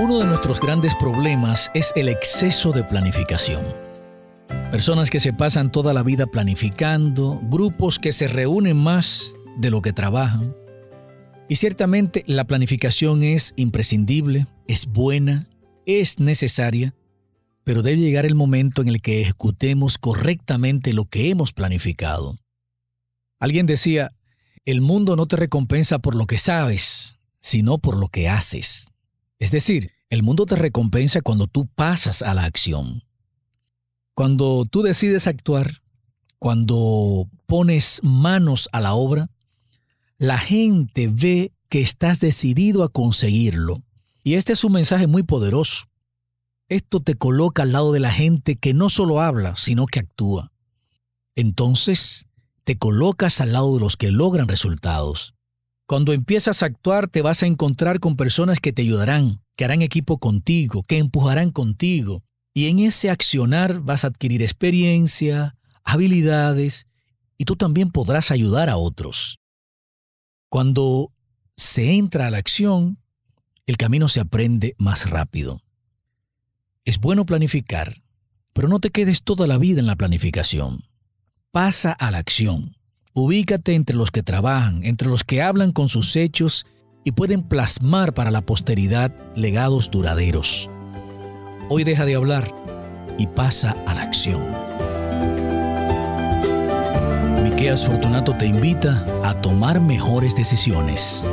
Uno de nuestros grandes problemas es el exceso de planificación. Personas que se pasan toda la vida planificando, grupos que se reúnen más de lo que trabajan. Y ciertamente la planificación es imprescindible, es buena, es necesaria, pero debe llegar el momento en el que ejecutemos correctamente lo que hemos planificado. Alguien decía, el mundo no te recompensa por lo que sabes, sino por lo que haces. Es decir, el mundo te recompensa cuando tú pasas a la acción. Cuando tú decides actuar, cuando pones manos a la obra, la gente ve que estás decidido a conseguirlo. Y este es un mensaje muy poderoso. Esto te coloca al lado de la gente que no solo habla, sino que actúa. Entonces, te colocas al lado de los que logran resultados. Cuando empiezas a actuar te vas a encontrar con personas que te ayudarán, que harán equipo contigo, que empujarán contigo. Y en ese accionar vas a adquirir experiencia, habilidades, y tú también podrás ayudar a otros. Cuando se entra a la acción, el camino se aprende más rápido. Es bueno planificar, pero no te quedes toda la vida en la planificación. Pasa a la acción. Ubícate entre los que trabajan, entre los que hablan con sus hechos y pueden plasmar para la posteridad legados duraderos. Hoy deja de hablar y pasa a la acción. Miqueas Fortunato te invita a tomar mejores decisiones.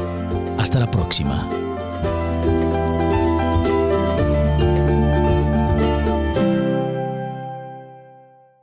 Hasta la próxima.